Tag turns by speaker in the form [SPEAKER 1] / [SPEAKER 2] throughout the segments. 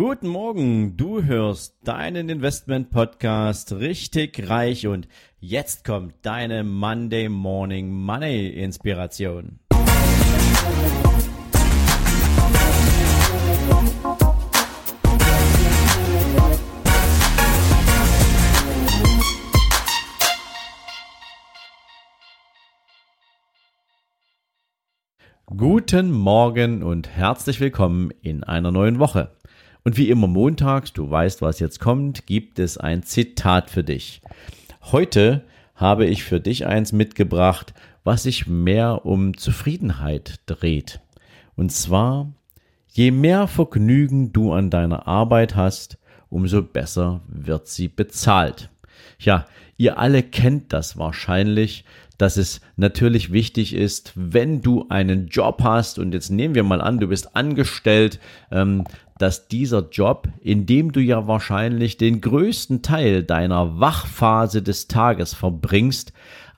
[SPEAKER 1] Guten Morgen, du hörst deinen Investment Podcast richtig reich und jetzt kommt deine Monday Morning Money Inspiration. Guten Morgen und herzlich willkommen in einer neuen Woche. Und wie immer montags, du weißt, was jetzt kommt, gibt es ein Zitat für dich. Heute habe ich für dich eins mitgebracht, was sich mehr um Zufriedenheit dreht. Und zwar, je mehr Vergnügen du an deiner Arbeit hast, umso besser wird sie bezahlt. Ja, ihr alle kennt das wahrscheinlich, dass es natürlich wichtig ist, wenn du einen Job hast und jetzt nehmen wir mal an, du bist angestellt, ähm, dass dieser Job, in dem du ja wahrscheinlich den größten Teil deiner Wachphase des Tages verbringst,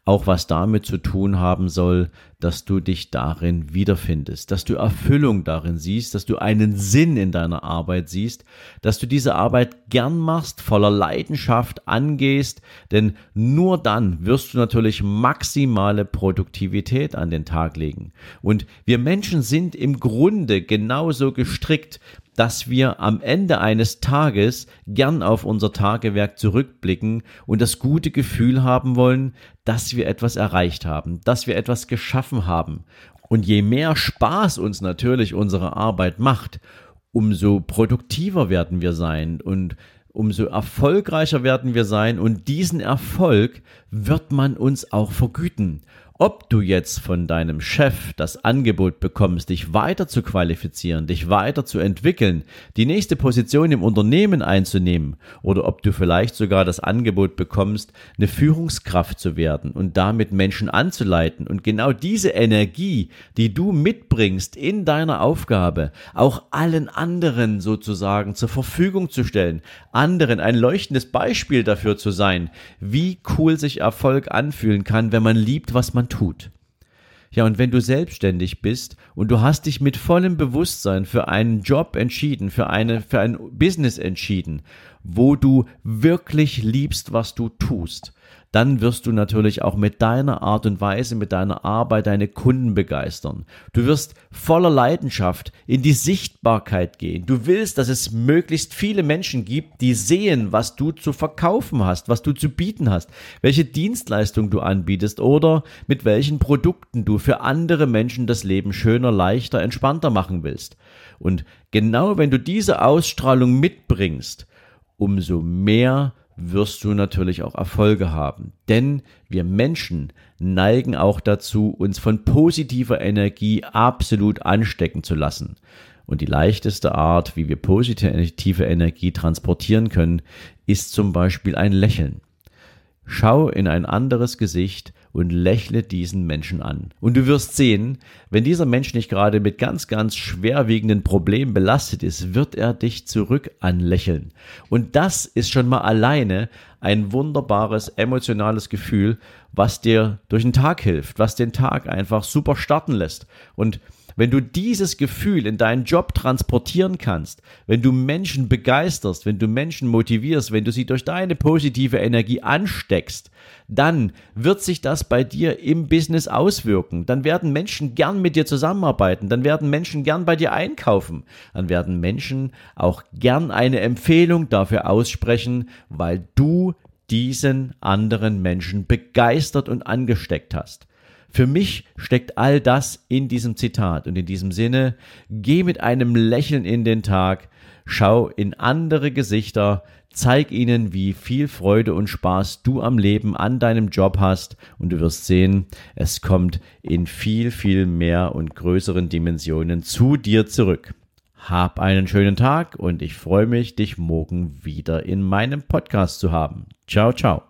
[SPEAKER 1] auch was damit zu tun haben soll, dass du dich darin wiederfindest, dass du Erfüllung darin siehst, dass du einen Sinn in deiner Arbeit siehst, dass du diese Arbeit gern machst, voller Leidenschaft angehst, denn nur dann wirst du natürlich maximale Produktivität an den Tag legen. Und wir Menschen sind im Grunde genauso gestrickt, dass wir am Ende eines Tages gern auf unser Tagewerk zurückblicken und das gute Gefühl haben wollen, dass wir etwas erreicht haben, dass wir etwas geschaffen haben. Und je mehr Spaß uns natürlich unsere Arbeit macht, umso produktiver werden wir sein und umso erfolgreicher werden wir sein und diesen Erfolg wird man uns auch vergüten. Ob du jetzt von deinem Chef das Angebot bekommst, dich weiter zu qualifizieren, dich weiter zu entwickeln, die nächste Position im Unternehmen einzunehmen, oder ob du vielleicht sogar das Angebot bekommst, eine Führungskraft zu werden und damit Menschen anzuleiten und genau diese Energie, die du mitbringst in deiner Aufgabe, auch allen anderen sozusagen zur Verfügung zu stellen, anderen ein leuchtendes Beispiel dafür zu sein, wie cool sich Erfolg anfühlen kann, wenn man liebt, was man tut. Ja, und wenn du selbstständig bist und du hast dich mit vollem Bewusstsein für einen Job entschieden, für eine, für ein Business entschieden, wo du wirklich liebst, was du tust, dann wirst du natürlich auch mit deiner Art und Weise, mit deiner Arbeit deine Kunden begeistern. Du wirst voller Leidenschaft in die Sichtbarkeit gehen. Du willst, dass es möglichst viele Menschen gibt, die sehen, was du zu verkaufen hast, was du zu bieten hast, welche Dienstleistung du anbietest oder mit welchen Produkten du für andere Menschen das Leben schöner, leichter, entspannter machen willst. Und genau wenn du diese Ausstrahlung mitbringst, umso mehr wirst du natürlich auch Erfolge haben. Denn wir Menschen neigen auch dazu, uns von positiver Energie absolut anstecken zu lassen. Und die leichteste Art, wie wir positive Energie transportieren können, ist zum Beispiel ein Lächeln. Schau in ein anderes Gesicht und lächle diesen Menschen an. Und du wirst sehen, wenn dieser Mensch nicht gerade mit ganz, ganz schwerwiegenden Problemen belastet ist, wird er dich zurück anlächeln. Und das ist schon mal alleine ein wunderbares emotionales Gefühl, was dir durch den Tag hilft, was den Tag einfach super starten lässt. Und wenn du dieses Gefühl in deinen Job transportieren kannst, wenn du Menschen begeisterst, wenn du Menschen motivierst, wenn du sie durch deine positive Energie ansteckst, dann wird sich das bei dir im Business auswirken. Dann werden Menschen gern mit dir zusammenarbeiten, dann werden Menschen gern bei dir einkaufen, dann werden Menschen auch gern eine Empfehlung dafür aussprechen, weil du diesen anderen Menschen begeistert und angesteckt hast. Für mich steckt all das in diesem Zitat und in diesem Sinne, geh mit einem Lächeln in den Tag, schau in andere Gesichter, zeig ihnen, wie viel Freude und Spaß du am Leben, an deinem Job hast und du wirst sehen, es kommt in viel, viel mehr und größeren Dimensionen zu dir zurück. Hab einen schönen Tag und ich freue mich, dich morgen wieder in meinem Podcast zu haben. Ciao, ciao.